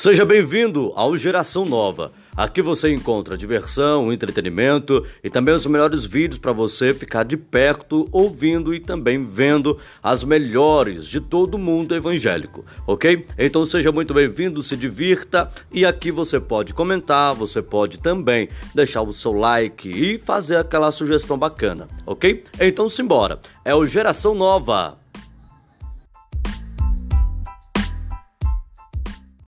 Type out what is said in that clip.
Seja bem-vindo ao Geração Nova. Aqui você encontra diversão, entretenimento e também os melhores vídeos para você ficar de perto ouvindo e também vendo as melhores de todo mundo evangélico, ok? Então seja muito bem-vindo, se divirta e aqui você pode comentar, você pode também deixar o seu like e fazer aquela sugestão bacana, ok? Então simbora, é o Geração Nova.